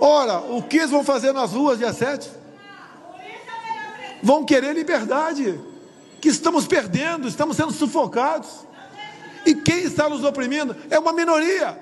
Ora, o que eles vão fazer nas ruas dia 7? Vão querer liberdade, que estamos perdendo, estamos sendo sufocados. E quem está nos oprimindo é uma minoria.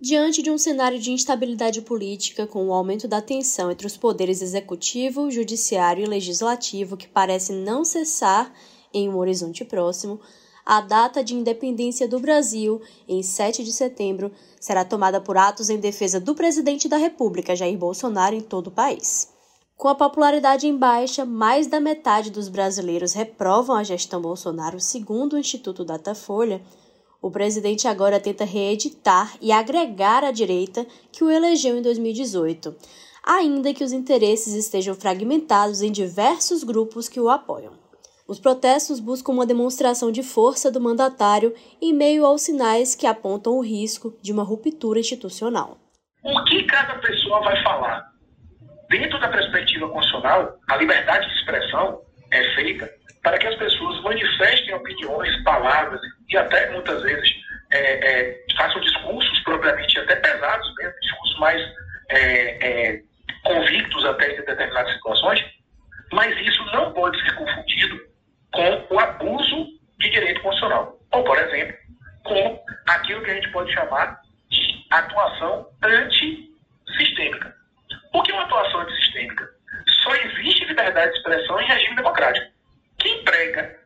Diante de um cenário de instabilidade política, com o aumento da tensão entre os poderes executivo, judiciário e legislativo que parece não cessar em um horizonte próximo, a data de independência do Brasil, em 7 de setembro, será tomada por atos em defesa do presidente da República, Jair Bolsonaro, em todo o país. Com a popularidade em baixa, mais da metade dos brasileiros reprovam a gestão Bolsonaro, segundo o Instituto Datafolha, o presidente agora tenta reeditar e agregar a direita que o elegeu em 2018, ainda que os interesses estejam fragmentados em diversos grupos que o apoiam. Os protestos buscam uma demonstração de força do mandatário em meio aos sinais que apontam o risco de uma ruptura institucional. O que cada pessoa vai falar? Dentro da perspectiva constitucional, a liberdade de expressão é feita para que as pessoas manifestem opiniões, palavras e até muitas vezes é, é, façam discursos propriamente até pesados mesmo, discursos mais é, é, convictos até em determinadas situações, mas isso não pode ser confundido com o abuso de direito constitucional. Ou, por exemplo, com aquilo que a gente pode chamar de atuação antissistêmica. O que é uma atuação antissistêmica? Só existe liberdade de expressão em regime democrático. Quem prega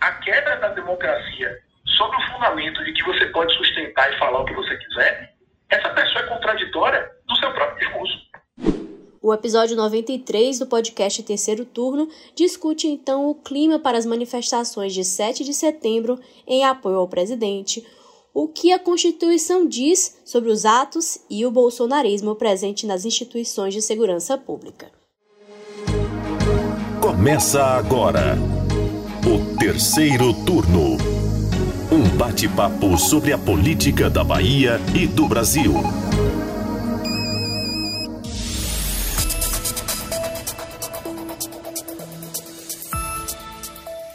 a quebra da democracia sob o fundamento de que você pode sustentar e falar o que você quiser, essa pessoa é contraditória do seu próprio discurso. O episódio 93 do podcast Terceiro Turno discute então o clima para as manifestações de 7 de setembro em apoio ao presidente, o que a Constituição diz sobre os atos e o bolsonarismo presente nas instituições de segurança pública. Começa agora o Terceiro Turno. Um bate-papo sobre a política da Bahia e do Brasil.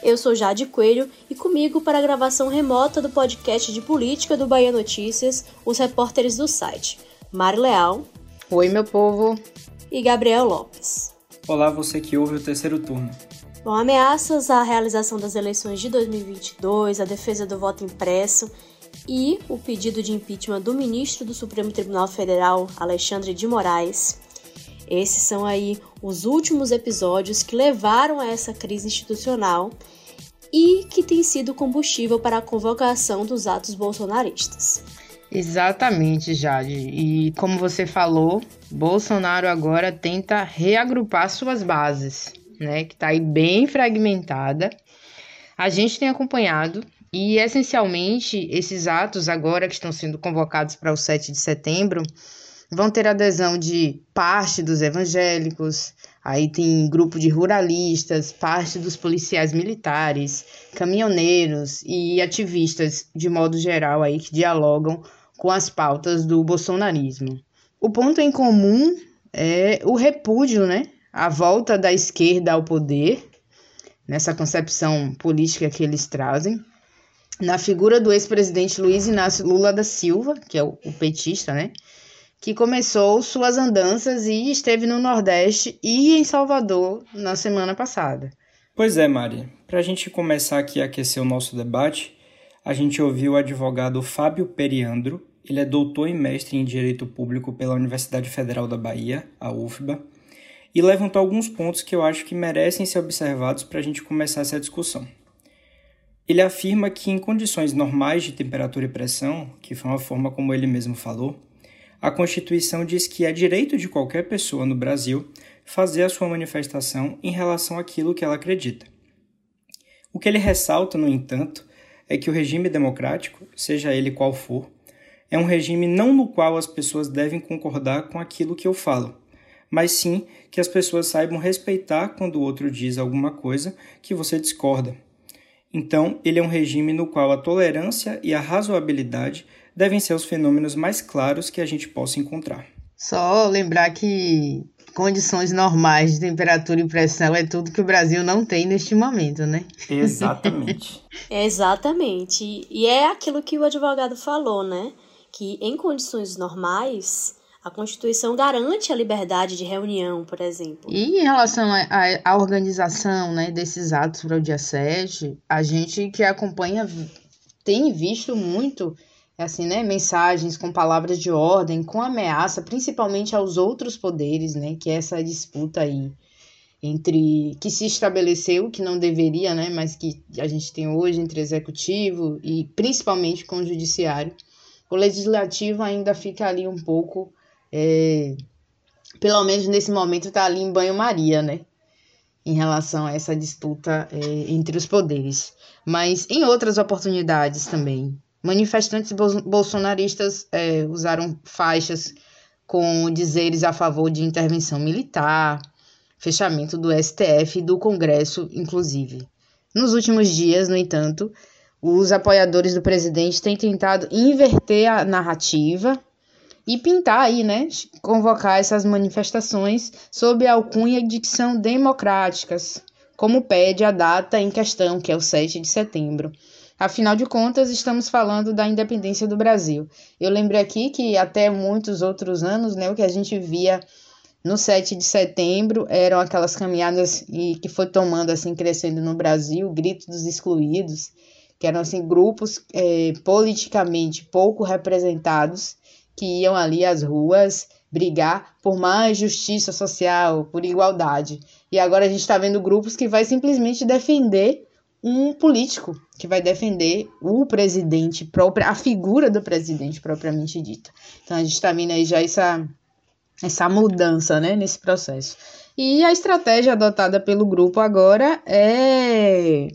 Eu sou Jade Coelho e comigo para a gravação remota do podcast de política do Bahia Notícias, os repórteres do site, Mari Leal. Oi, meu povo. E Gabriel Lopes. Olá, você que ouve o terceiro turno. Bom, ameaças à realização das eleições de 2022, a defesa do voto impresso e o pedido de impeachment do ministro do Supremo Tribunal Federal, Alexandre de Moraes. Esses são aí os últimos episódios que levaram a essa crise institucional e que tem sido combustível para a convocação dos atos bolsonaristas. Exatamente, Jade. E como você falou, Bolsonaro agora tenta reagrupar suas bases, né? Que está aí bem fragmentada. A gente tem acompanhado e essencialmente esses atos agora que estão sendo convocados para o 7 de setembro vão ter adesão de parte dos evangélicos, Aí tem grupo de ruralistas, parte dos policiais militares, caminhoneiros e ativistas de modo geral aí que dialogam com as pautas do bolsonarismo. O ponto em comum é o repúdio, né? A volta da esquerda ao poder, nessa concepção política que eles trazem, na figura do ex-presidente Luiz Inácio Lula da Silva, que é o, petista, né? Que começou suas andanças e esteve no Nordeste e em Salvador na semana passada. Pois é, Mari. Para a gente começar aqui a aquecer o nosso debate, a gente ouviu o advogado Fábio Periandro. Ele é doutor e mestre em Direito Público pela Universidade Federal da Bahia, a UFBA, e levantou alguns pontos que eu acho que merecem ser observados para a gente começar essa discussão. Ele afirma que, em condições normais de temperatura e pressão, que foi uma forma como ele mesmo falou, a Constituição diz que é direito de qualquer pessoa no Brasil fazer a sua manifestação em relação àquilo que ela acredita. O que ele ressalta, no entanto, é que o regime democrático, seja ele qual for, é um regime não no qual as pessoas devem concordar com aquilo que eu falo, mas sim que as pessoas saibam respeitar quando o outro diz alguma coisa que você discorda. Então, ele é um regime no qual a tolerância e a razoabilidade devem ser os fenômenos mais claros que a gente possa encontrar. Só lembrar que condições normais de temperatura e pressão é tudo que o Brasil não tem neste momento, né? Exatamente. Exatamente. E é aquilo que o advogado falou, né? Que em condições normais A Constituição garante a liberdade de reunião, por exemplo. E em relação à organização né, desses atos para o dia 7, a gente que acompanha tem visto muito assim, né, mensagens com palavras de ordem, com ameaça, principalmente aos outros poderes, né, que é essa disputa aí entre que se estabeleceu, que não deveria, né, mas que a gente tem hoje entre executivo e principalmente com o judiciário. O legislativo ainda fica ali um pouco é, pelo menos nesse momento, está ali em banho-maria, né? Em relação a essa disputa é, entre os poderes. Mas em outras oportunidades também, manifestantes bolsonaristas é, usaram faixas com dizeres a favor de intervenção militar, fechamento do STF e do Congresso, inclusive. Nos últimos dias, no entanto, os apoiadores do presidente têm tentado inverter a narrativa e pintar aí, né, convocar essas manifestações sob a alcunha de que são democráticas, como pede a data em questão, que é o 7 de setembro. Afinal de contas, estamos falando da independência do Brasil. Eu lembrei aqui que até muitos outros anos, né, o que a gente via no 7 de setembro eram aquelas caminhadas e que foi tomando assim crescendo no Brasil, gritos dos excluídos, que eram assim grupos é, politicamente pouco representados que iam ali às ruas brigar por mais justiça social, por igualdade. E agora a gente está vendo grupos que vai simplesmente defender um político, que vai defender o presidente próprio, a figura do presidente propriamente dita. Então a gente está vendo aí já essa, essa mudança né, nesse processo. E a estratégia adotada pelo grupo agora é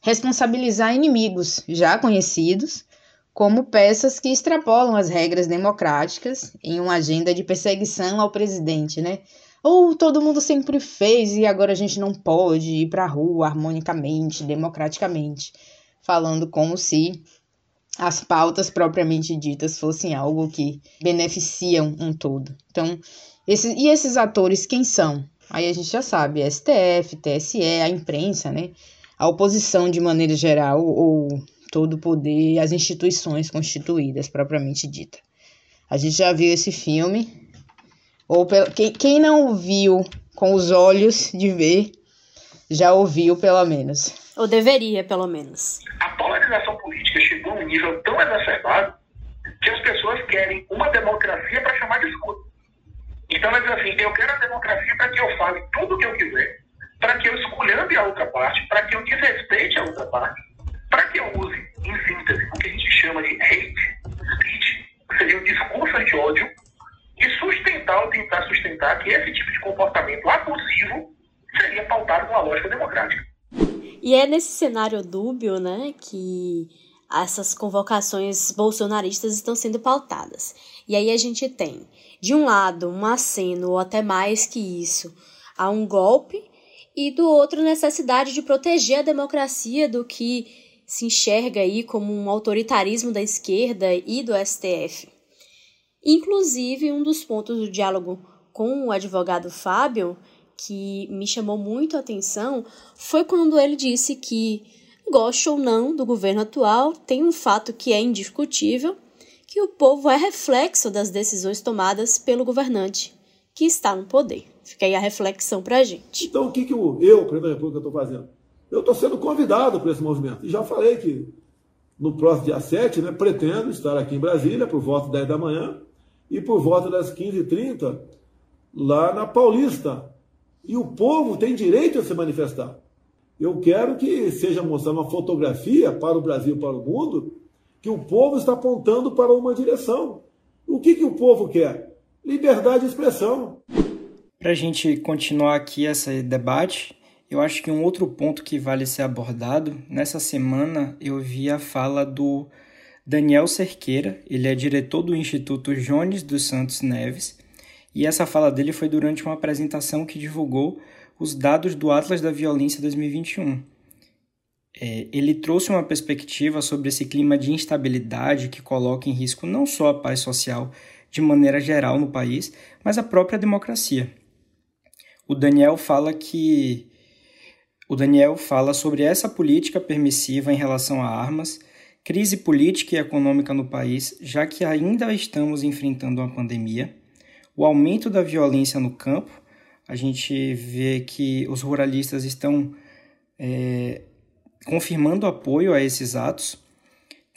responsabilizar inimigos já conhecidos como peças que extrapolam as regras democráticas em uma agenda de perseguição ao presidente, né? Ou todo mundo sempre fez e agora a gente não pode ir para a rua harmonicamente, democraticamente, falando como se as pautas propriamente ditas fossem algo que beneficiam um todo. Então, esses, e esses atores quem são? Aí a gente já sabe, STF, TSE, a imprensa, né? A oposição de maneira geral, ou todo o poder as instituições constituídas, propriamente dita. A gente já viu esse filme, ou quem, quem não viu com os olhos de ver, já ouviu pelo menos. Ou deveria, pelo menos. A polarização política chegou a um nível tão exacerbado que as pessoas querem uma democracia para chamar de escuta. Então, ela diz assim: eu quero a democracia para que eu fale tudo o que eu quiser, para que eu escolhambe a outra parte, para que eu desrespeite a outra parte, para que eu use, em síntese, o que a gente chama de hate speech, seria um discurso de ódio, e sustentar ou tentar sustentar que esse tipo de comportamento abusivo seria pautado numa lógica democrática. E é nesse cenário dúbio, né, que essas convocações bolsonaristas estão sendo pautadas. E aí a gente tem, de um lado, um aceno, ou até mais que isso, a um golpe, e do outro, necessidade de proteger a democracia do que se enxerga aí como um autoritarismo da esquerda e do STF. Inclusive, um dos pontos do diálogo com o advogado Fábio que me chamou muito a atenção foi quando ele disse que, goste ou não do governo atual, tem um fato que é indiscutível, que o povo é reflexo das decisões tomadas pelo governante, que está no poder. Fica aí a reflexão para a gente. Então, o que, que eu, eu da República, estou fazendo? Eu estou sendo convidado para esse movimento. E já falei que no próximo dia 7, né, pretendo estar aqui em Brasília por volta das 10 da manhã e por volta das 15h30 lá na Paulista. E o povo tem direito a se manifestar. Eu quero que seja mostrada uma fotografia para o Brasil, para o mundo, que o povo está apontando para uma direção. O que, que o povo quer? Liberdade de expressão. Para a gente continuar aqui esse debate, eu acho que um outro ponto que vale ser abordado, nessa semana eu vi a fala do Daniel Cerqueira, ele é diretor do Instituto Jones dos Santos Neves, e essa fala dele foi durante uma apresentação que divulgou os dados do Atlas da Violência 2021. É, ele trouxe uma perspectiva sobre esse clima de instabilidade que coloca em risco não só a paz social de maneira geral no país, mas a própria democracia. O Daniel fala que o Daniel fala sobre essa política permissiva em relação a armas, crise política e econômica no país, já que ainda estamos enfrentando uma pandemia, o aumento da violência no campo. A gente vê que os ruralistas estão é, confirmando apoio a esses atos.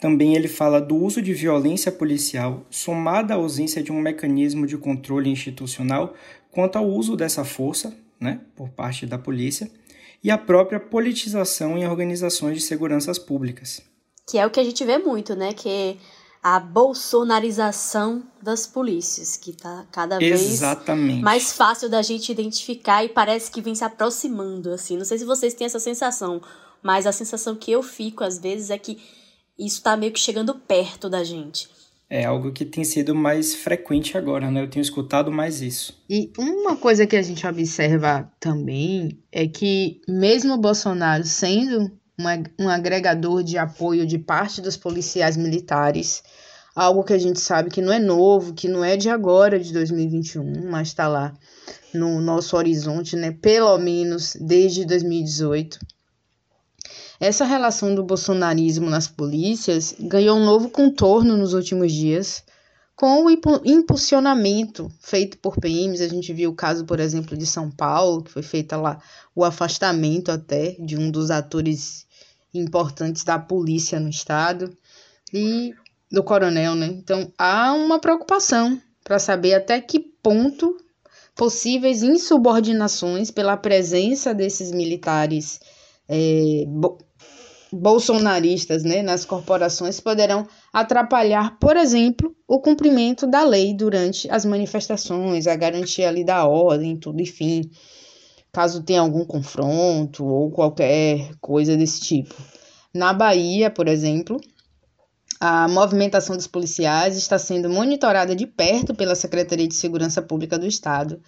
Também ele fala do uso de violência policial, somada à ausência de um mecanismo de controle institucional quanto ao uso dessa força né, por parte da polícia, e a própria politização em organizações de seguranças públicas. Que é o que a gente vê muito, né? Que a bolsonarização das polícias, que está cada vez Exatamente. mais fácil da gente identificar e parece que vem se aproximando, assim. Não sei se vocês têm essa sensação, mas a sensação que eu fico às vezes é que isso está meio que chegando perto da gente. É algo que tem sido mais frequente agora, né? Eu tenho escutado mais isso. E uma coisa que a gente observa também é que, mesmo o Bolsonaro sendo um agregador de apoio de parte dos policiais militares, algo que a gente sabe que não é novo, que não é de agora, de 2021, mas está lá no nosso horizonte, né? Pelo menos desde 2018. Essa relação do bolsonarismo nas polícias ganhou um novo contorno nos últimos dias, com o impulsionamento feito por PMs. A gente viu o caso, por exemplo, de São Paulo, que foi feita lá o afastamento até de um dos atores importantes da polícia no estado e do coronel, né? Então há uma preocupação para saber até que ponto possíveis insubordinações pela presença desses militares é, bolsonaristas né, nas corporações poderão atrapalhar, por exemplo, o cumprimento da lei durante as manifestações, a garantia ali da ordem, tudo, enfim, caso tenha algum confronto ou qualquer coisa desse tipo. Na Bahia, por exemplo, a movimentação dos policiais está sendo monitorada de perto pela Secretaria de Segurança Pública do Estado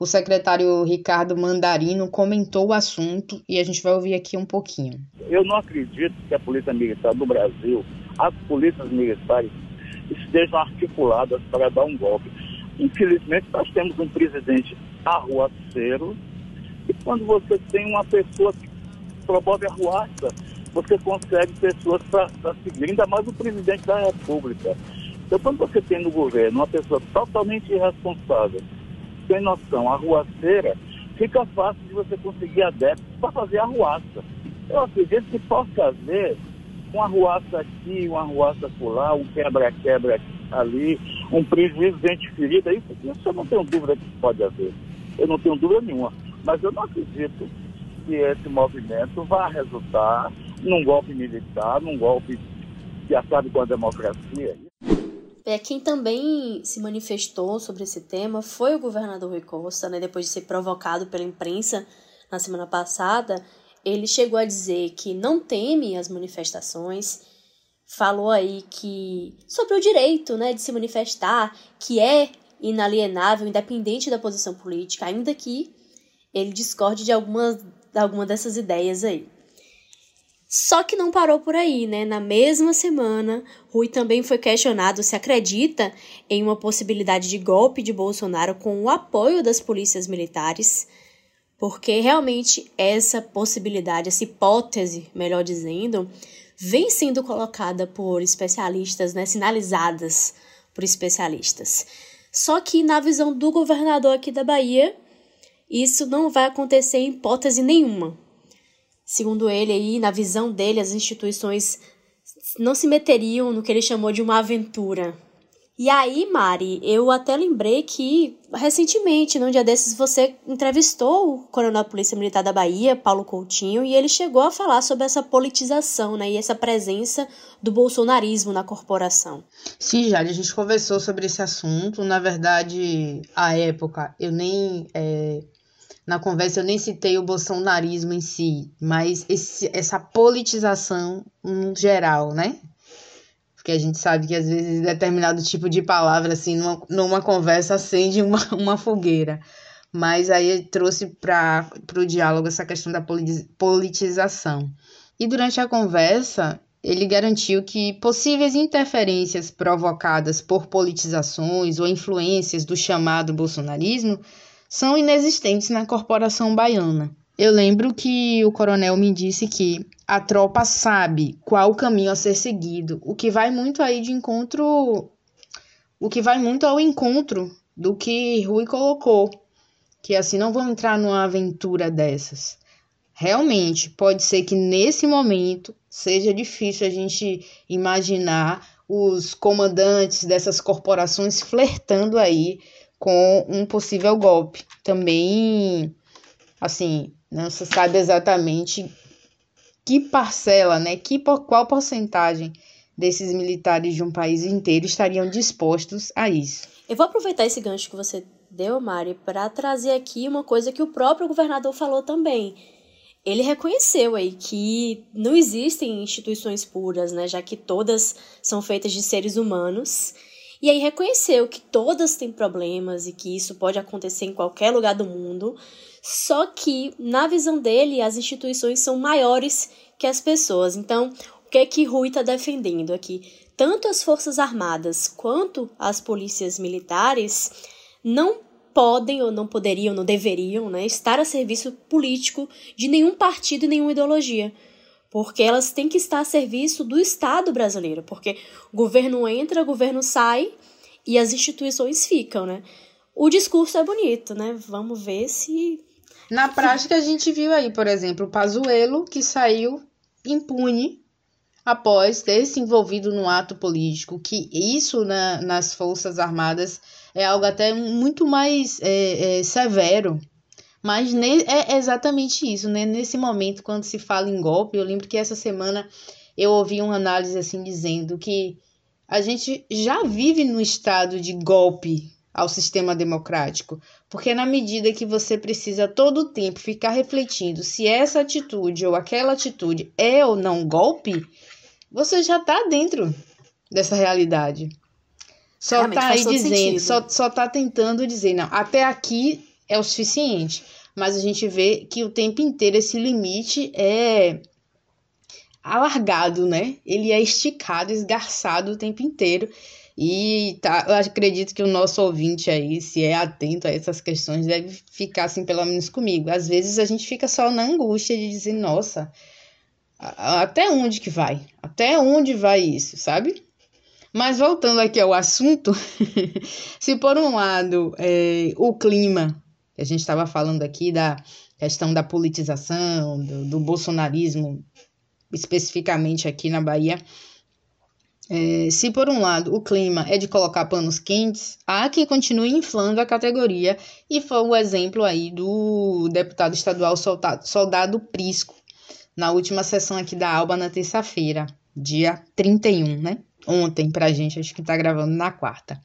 o secretário Ricardo Mandarino comentou o assunto e a gente vai ouvir aqui um pouquinho. Eu não acredito que a Polícia Militar do Brasil, as polícias militares, estejam articuladas para dar um golpe. Infelizmente, nós temos um presidente arruaceiro e quando você tem uma pessoa que promove arruaça, você consegue pessoas para seguir, ainda mais o presidente da República. Então, quando você tem no governo uma pessoa totalmente irresponsável, tem noção, a ruaceira, fica fácil de você conseguir adeptos para fazer a ruaça. Eu acredito que possa haver uma ruaça aqui, uma ruaça lá, um quebra-quebra ali, um prejuízo de gente ferida, isso, isso eu não tenho dúvida que pode haver. Eu não tenho dúvida nenhuma. Mas eu não acredito que esse movimento vá resultar num golpe militar, num golpe que acabe com a democracia. É, quem também se manifestou sobre esse tema foi o governador Rui Costa, né, depois de ser provocado pela imprensa na semana passada. Ele chegou a dizer que não teme as manifestações, falou aí que sobre o direito né, de se manifestar, que é inalienável, independente da posição política, ainda que ele discorde de algumas, de alguma dessas ideias aí. Só que não parou por aí, né? Na mesma semana, Rui também foi questionado se acredita em uma possibilidade de golpe de Bolsonaro com o apoio das polícias militares, porque realmente essa possibilidade, essa hipótese, melhor dizendo, vem sendo colocada por especialistas, né? Sinalizadas por especialistas. Só que na visão do governador aqui da Bahia, isso não vai acontecer em hipótese nenhuma. Segundo ele aí, na visão dele, as instituições não se meteriam no que ele chamou de uma aventura. E aí, Mari, eu até lembrei que recentemente, num dia desses, você entrevistou o coronel da Polícia Militar da Bahia, Paulo Coutinho, e ele chegou a falar sobre essa politização né, e essa presença do bolsonarismo na corporação. Sim, já a gente conversou sobre esse assunto. Na verdade, à época, eu nem é, na conversa eu nem citei o bolsonarismo em si, mas esse, essa politização no geral, né? Porque a gente sabe que às vezes determinado tipo de palavra, assim, numa, numa conversa acende uma, uma fogueira. Mas aí trouxe para o diálogo essa questão da politização. E durante a conversa, ele garantiu que possíveis interferências provocadas por politizações ou influências do chamado bolsonarismo são inexistentes na corporação baiana. Eu lembro que o coronel me disse que a tropa sabe qual o caminho a ser seguido, o que vai muito aí de encontro, o que vai muito ao encontro do que Rui colocou, que assim não vão entrar numa aventura dessas. Realmente, pode ser que nesse momento seja difícil a gente imaginar os comandantes dessas corporações flertando aí com um possível golpe. Também, assim, não se sabe exatamente que parcela, né, que qual porcentagem desses militares de um país inteiro estariam dispostos a isso. Eu vou aproveitar esse gancho que você deu, Mari, para trazer aqui uma coisa que o próprio governador falou também. Ele reconheceu aí que não existem instituições puras, né, já que todas são feitas de seres humanos. E aí reconheceu que todas têm problemas e que isso pode acontecer em qualquer lugar do mundo. Só que, na visão dele, as instituições são maiores que as pessoas. Então, o que é que Rui está defendendo aqui? Tanto as Forças Armadas quanto as polícias militares não podem ou não poderiam, não deveriam, né, estar a serviço político de nenhum partido e nenhuma ideologia. Porque elas têm que estar a serviço do Estado brasileiro. Porque o governo entra, o governo sai e as instituições ficam, né? O discurso é bonito, né? Vamos ver se. Na prática, a gente viu aí, por exemplo, o Pazuello, que saiu impune após ter se envolvido num ato político, que isso na, nas Forças Armadas é algo até muito mais é, é, severo. Mas é exatamente isso, né? Nesse momento, quando se fala em golpe, eu lembro que essa semana eu ouvi uma análise assim dizendo que a gente já vive no estado de golpe ao sistema democrático, porque na medida que você precisa todo o tempo ficar refletindo se essa atitude ou aquela atitude é ou não golpe, você já está dentro dessa realidade. Só Realmente, tá aí dizendo, só, só tá tentando dizer, não, até aqui é o suficiente. Mas a gente vê que o tempo inteiro esse limite é alargado, né? Ele é esticado, esgarçado o tempo inteiro. E tá, eu acredito que o nosso ouvinte aí, se é atento a essas questões, deve ficar assim, pelo menos comigo. Às vezes a gente fica só na angústia de dizer, nossa, até onde que vai? Até onde vai isso, sabe? Mas voltando aqui ao assunto, se por um lado é, o clima, a gente estava falando aqui da questão da politização, do, do bolsonarismo, especificamente aqui na Bahia, é, se por um lado o clima é de colocar panos quentes, há quem continue inflando a categoria, e foi o exemplo aí do deputado estadual soldado, soldado Prisco, na última sessão aqui da Alba na terça-feira, dia 31, né? Ontem pra gente, acho que tá gravando na quarta.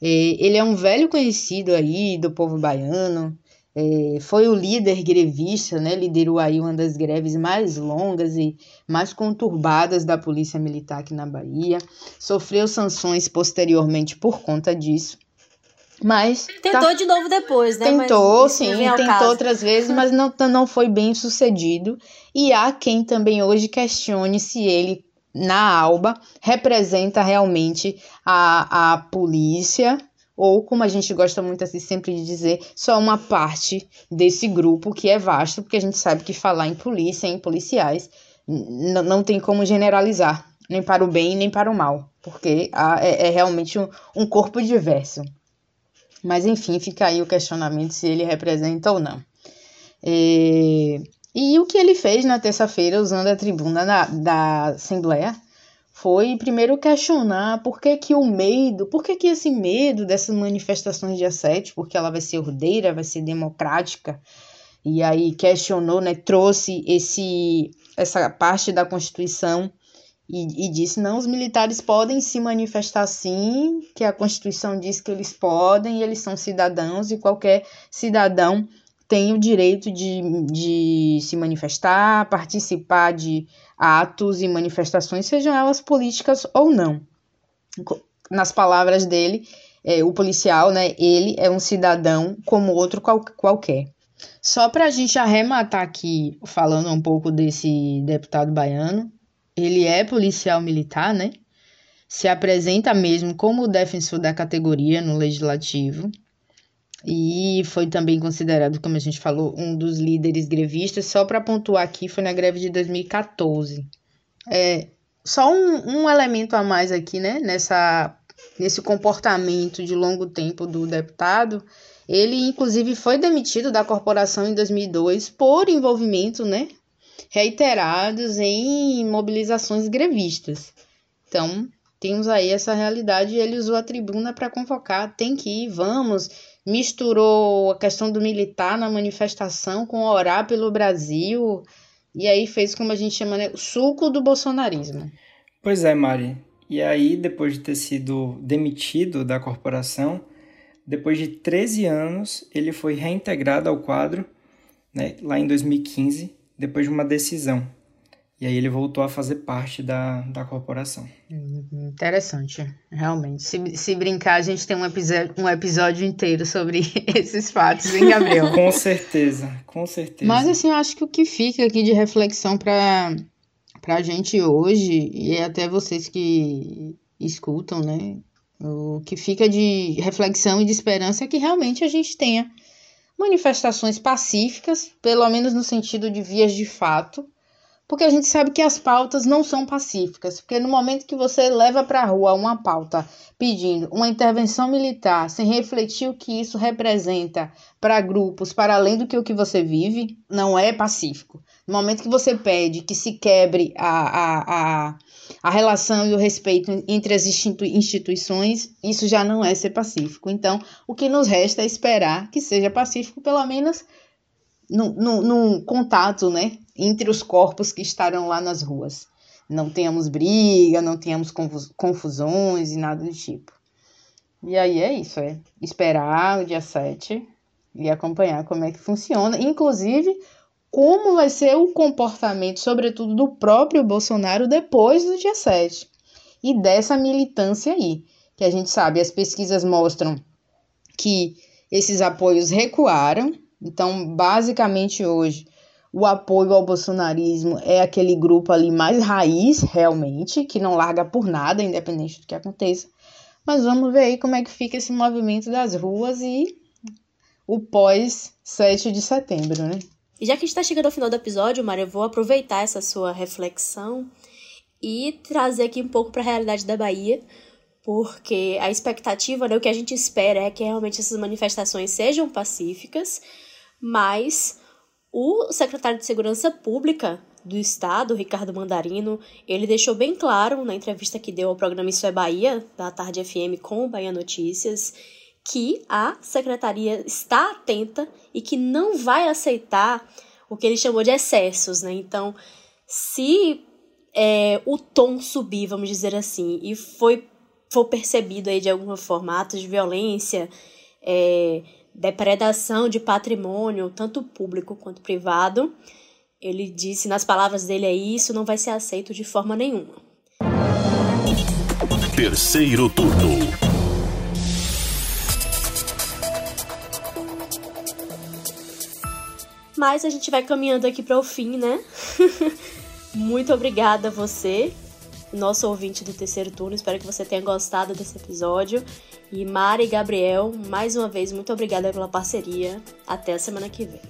É, ele é um velho conhecido aí do povo baiano, é, foi o líder grevista, né? Liderou aí uma das greves mais longas e mais conturbadas da Polícia Militar aqui na Bahia. Sofreu sanções posteriormente por conta disso. Mas. Tentou tá... de novo depois, né? Tentou, mas, sim, tentou outras vezes, mas não, não foi bem sucedido. E há quem também hoje questione se ele, na Alba, representa realmente a, a polícia, ou como a gente gosta muito assim sempre de dizer, só uma parte desse grupo que é vasto, porque a gente sabe que falar em polícia, em policiais, não tem como generalizar, nem para o bem nem para o mal, porque há, é, é realmente um, um corpo diverso. Mas enfim, fica aí o questionamento se ele representa ou não. E, e o que ele fez na terça-feira, usando a tribuna da, da Assembleia, foi primeiro questionar por que, que o medo, por que, que esse medo dessas manifestações dia 7, porque ela vai ser ordeira, vai ser democrática, e aí questionou, né, trouxe esse essa parte da Constituição e, e, disse: não, os militares podem se manifestar sim, que a Constituição diz que eles podem, eles são cidadãos e qualquer cidadão tem o direito de, de se manifestar, participar de atos e manifestações, sejam elas políticas ou não. Nas palavras dele, é, o policial, né, ele é um cidadão como outro qual, qualquer. Só para a gente arrematar aqui, falando um pouco desse deputado baiano, ele é policial militar, né? Se apresenta mesmo como defensor da categoria no legislativo e foi também considerado, como a gente falou, um dos líderes grevistas. Só para pontuar aqui, foi na greve de 2014. É, só um, um elemento a mais aqui, né? Nessa nesse comportamento de longo tempo do deputado, ele inclusive foi demitido da corporação em 2002 por envolvimento, né, reiterados em mobilizações grevistas. Então, temos aí essa realidade ele usou a tribuna para convocar, tem que ir, vamos, misturou a questão do militar na manifestação com orar pelo Brasil, e aí fez como a gente chama, né, o suco do bolsonarismo. Pois é, Mari. E aí, depois de ter sido demitido da corporação, depois de 13 anos, ele foi reintegrado ao quadro, né, lá em 2015, depois de uma decisão. E aí ele voltou a fazer parte da, da corporação. Interessante, realmente. Se, se brincar, a gente tem um episódio, um episódio inteiro sobre esses fatos, hein, Gabriel? com certeza, com certeza. Mas assim, eu acho que o que fica aqui de reflexão para a gente hoje, e até vocês que escutam, né? O que fica de reflexão e de esperança é que realmente a gente tenha manifestações pacíficas, pelo menos no sentido de vias de fato, porque a gente sabe que as pautas não são pacíficas, porque no momento que você leva para a rua uma pauta pedindo uma intervenção militar, sem refletir o que isso representa para grupos, para além do que o que você vive, não é pacífico. No momento que você pede que se quebre a, a, a, a relação e o respeito entre as instituições, isso já não é ser pacífico. Então, o que nos resta é esperar que seja pacífico, pelo menos no, no, no contato, né? Entre os corpos que estarão lá nas ruas. Não tenhamos briga, não tenhamos confusões e nada do tipo. E aí é isso, é esperar o dia 7 e acompanhar como é que funciona, inclusive como vai ser o comportamento, sobretudo do próprio Bolsonaro depois do dia 7 e dessa militância aí, que a gente sabe, as pesquisas mostram que esses apoios recuaram. Então, basicamente hoje, o apoio ao bolsonarismo é aquele grupo ali mais raiz, realmente, que não larga por nada, independente do que aconteça. Mas vamos ver aí como é que fica esse movimento das ruas e o pós 7 de setembro, né? E já que está chegando ao final do episódio, Mário, eu vou aproveitar essa sua reflexão e trazer aqui um pouco para a realidade da Bahia, porque a expectativa, né, o que a gente espera é que realmente essas manifestações sejam pacíficas, mas o secretário de Segurança Pública do Estado, Ricardo Mandarino, ele deixou bem claro na entrevista que deu ao programa Isso é Bahia, da Tarde FM com o Bahia Notícias, que a secretaria está atenta e que não vai aceitar o que ele chamou de excessos, né? Então, se é, o tom subir, vamos dizer assim, e foi for percebido aí de alguma forma atos de violência, é, depredação de patrimônio, tanto público quanto privado. Ele disse, nas palavras dele aí, isso não vai ser aceito de forma nenhuma. Terceiro turno. Mas a gente vai caminhando aqui para o fim, né? Muito obrigada a você, nosso ouvinte do terceiro turno. Espero que você tenha gostado desse episódio. E Mari e Gabriel, mais uma vez, muito obrigada pela parceria. Até a semana que vem.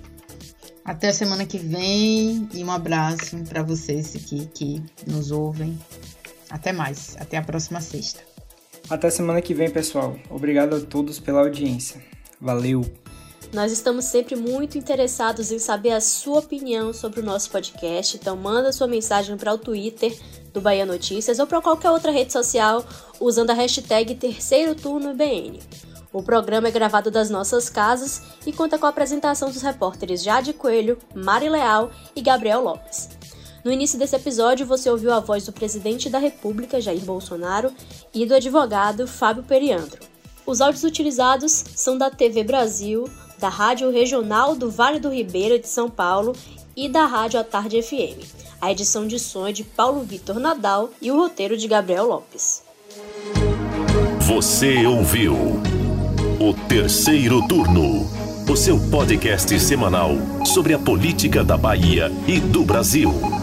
Até a semana que vem e um abraço para vocês aqui que nos ouvem. Até mais. Até a próxima sexta. Até semana que vem, pessoal. Obrigado a todos pela audiência. Valeu! Nós estamos sempre muito interessados em saber a sua opinião sobre o nosso podcast, então manda sua mensagem para o Twitter do Bahia Notícias ou para qualquer outra rede social usando a hashtag Terceiro Turno BN. O programa é gravado das nossas casas e conta com a apresentação dos repórteres Jade Coelho, Mari Leal e Gabriel Lopes. No início desse episódio, você ouviu a voz do presidente da República, Jair Bolsonaro, e do advogado Fábio Periandro. Os áudios utilizados são da TV Brasil, da Rádio Regional do Vale do Ribeira de São Paulo e da Rádio A Tarde FM. A edição de som é de Paulo Vitor Nadal e o roteiro de Gabriel Lopes. Você ouviu o terceiro turno, o seu podcast semanal sobre a política da Bahia e do Brasil.